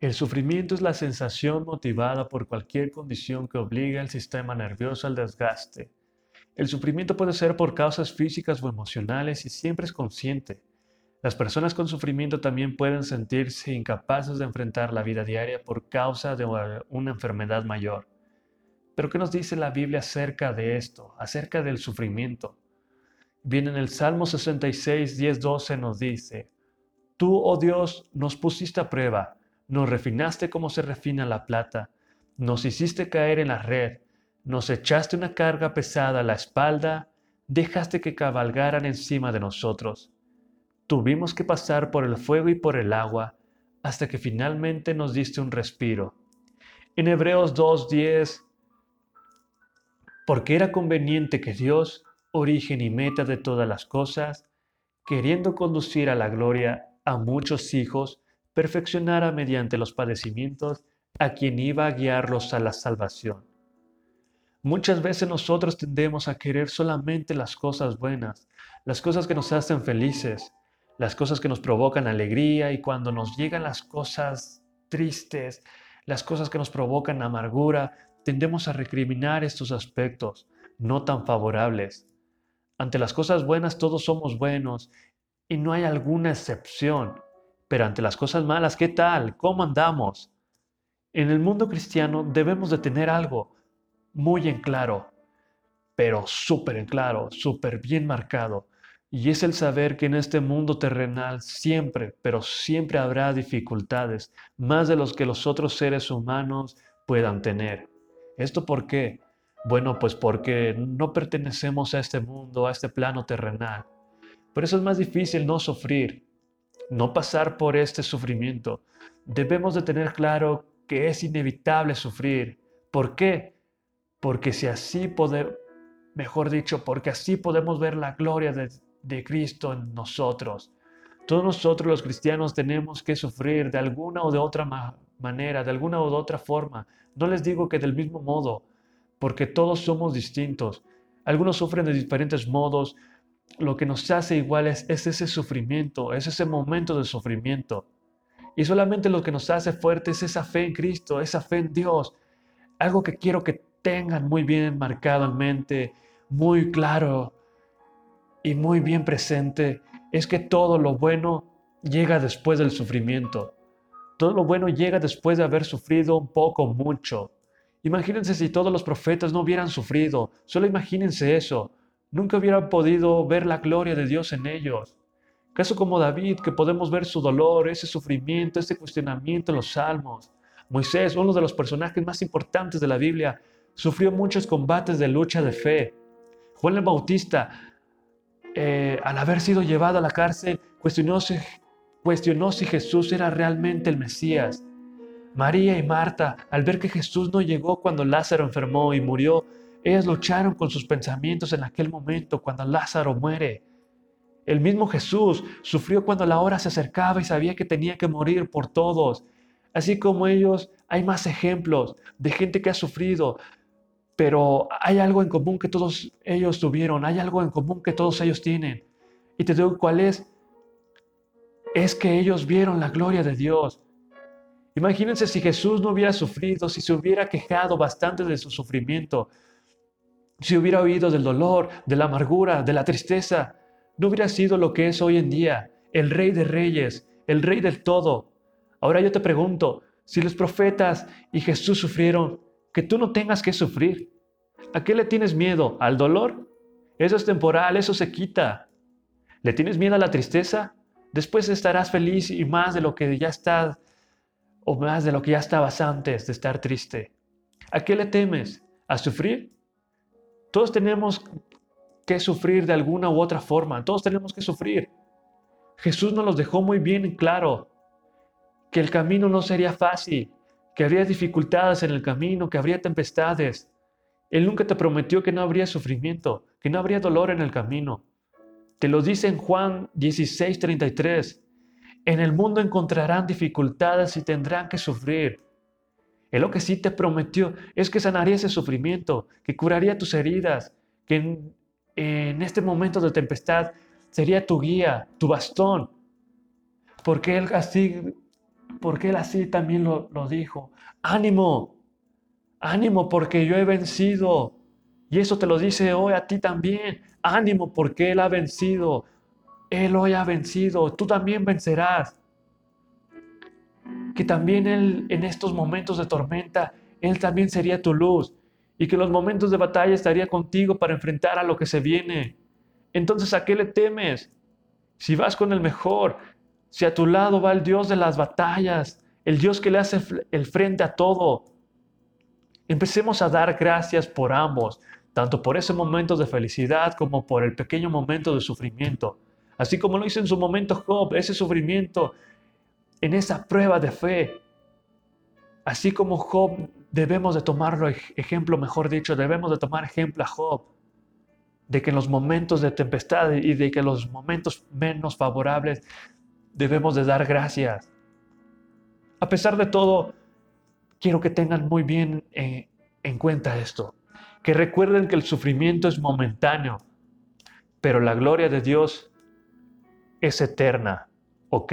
El sufrimiento es la sensación motivada por cualquier condición que obligue al sistema nervioso al desgaste. El sufrimiento puede ser por causas físicas o emocionales y siempre es consciente. Las personas con sufrimiento también pueden sentirse incapaces de enfrentar la vida diaria por causa de una enfermedad mayor. Pero ¿qué nos dice la Biblia acerca de esto, acerca del sufrimiento? Bien, en el Salmo 66, 10, 12 nos dice, Tú, oh Dios, nos pusiste a prueba, nos refinaste como se refina la plata, nos hiciste caer en la red, nos echaste una carga pesada a la espalda, dejaste que cabalgaran encima de nosotros. Tuvimos que pasar por el fuego y por el agua hasta que finalmente nos diste un respiro. En Hebreos 2.10, porque era conveniente que Dios, origen y meta de todas las cosas, queriendo conducir a la gloria a muchos hijos, perfeccionara mediante los padecimientos a quien iba a guiarlos a la salvación. Muchas veces nosotros tendemos a querer solamente las cosas buenas, las cosas que nos hacen felices, las cosas que nos provocan alegría y cuando nos llegan las cosas tristes, las cosas que nos provocan amargura, tendemos a recriminar estos aspectos no tan favorables. Ante las cosas buenas todos somos buenos y no hay alguna excepción. Pero ante las cosas malas, ¿qué tal? ¿Cómo andamos? En el mundo cristiano debemos de tener algo muy en claro, pero súper en claro, súper bien marcado. Y es el saber que en este mundo terrenal siempre, pero siempre habrá dificultades, más de los que los otros seres humanos puedan tener. ¿Esto por qué? Bueno, pues porque no pertenecemos a este mundo, a este plano terrenal. Por eso es más difícil no sufrir, no pasar por este sufrimiento. Debemos de tener claro que es inevitable sufrir. ¿Por qué? Porque si así podemos, mejor dicho, porque así podemos ver la gloria de, de Cristo en nosotros. Todos nosotros los cristianos tenemos que sufrir de alguna o de otra manera, de alguna o de otra forma. No les digo que del mismo modo, porque todos somos distintos. Algunos sufren de diferentes modos. Lo que nos hace iguales es ese sufrimiento, es ese momento de sufrimiento. Y solamente lo que nos hace fuertes es esa fe en Cristo, esa fe en Dios. Algo que quiero que tengan muy bien marcado en mente, muy claro y muy bien presente es que todo lo bueno llega después del sufrimiento. Todo lo bueno llega después de haber sufrido un poco, mucho. Imagínense si todos los profetas no hubieran sufrido. Solo imagínense eso. Nunca hubieran podido ver la gloria de Dios en ellos. Caso como David, que podemos ver su dolor, ese sufrimiento, ese cuestionamiento en los salmos. Moisés, uno de los personajes más importantes de la Biblia, sufrió muchos combates de lucha de fe. Juan el Bautista, eh, al haber sido llevado a la cárcel, cuestionó si Jesús era realmente el Mesías. María y Marta, al ver que Jesús no llegó cuando Lázaro enfermó y murió, ellas lucharon con sus pensamientos en aquel momento cuando Lázaro muere. El mismo Jesús sufrió cuando la hora se acercaba y sabía que tenía que morir por todos. Así como ellos, hay más ejemplos de gente que ha sufrido, pero hay algo en común que todos ellos tuvieron, hay algo en común que todos ellos tienen. Y te digo cuál es. Es que ellos vieron la gloria de Dios. Imagínense si Jesús no hubiera sufrido, si se hubiera quejado bastante de su sufrimiento, si hubiera oído del dolor, de la amargura, de la tristeza, no hubiera sido lo que es hoy en día, el rey de reyes, el rey del todo. Ahora yo te pregunto, si los profetas y Jesús sufrieron, que tú no tengas que sufrir. ¿A qué le tienes miedo? ¿Al dolor? Eso es temporal, eso se quita. ¿Le tienes miedo a la tristeza? Después estarás feliz y más de lo que ya estás, o más de lo que ya estabas antes de estar triste. ¿A qué le temes? ¿A sufrir? Todos tenemos que sufrir de alguna u otra forma, todos tenemos que sufrir. Jesús nos los dejó muy bien claro, que el camino no sería fácil, que habría dificultades en el camino, que habría tempestades. Él nunca te prometió que no habría sufrimiento, que no habría dolor en el camino. Te lo dice en Juan 16:33. En el mundo encontrarán dificultades y tendrán que sufrir. Él lo que sí te prometió es que sanaría ese sufrimiento, que curaría tus heridas, que en, este momento de tempestad sería tu guía, tu bastón. Porque Él así porque él así también lo, lo dijo. Ánimo, ánimo porque yo he vencido. Y eso te lo dice hoy a ti también. Ánimo porque Él ha vencido. Él hoy ha vencido. Tú también vencerás. Que también Él en estos momentos de tormenta, Él también sería tu luz. Y que en los momentos de batalla estaría contigo para enfrentar a lo que se viene. Entonces, ¿a qué le temes? Si vas con el mejor, si a tu lado va el Dios de las batallas, el Dios que le hace el frente a todo, empecemos a dar gracias por ambos, tanto por ese momento de felicidad como por el pequeño momento de sufrimiento. Así como lo hizo en su momento Job, ese sufrimiento, en esa prueba de fe. Así como Job debemos de tomarlo ejemplo, mejor dicho, debemos de tomar ejemplo a Job, de que en los momentos de tempestad y de que en los momentos menos favorables debemos de dar gracias. A pesar de todo, quiero que tengan muy bien eh, en cuenta esto que recuerden que el sufrimiento es momentáneo, pero la gloria de Dios es eterna, ¿ok?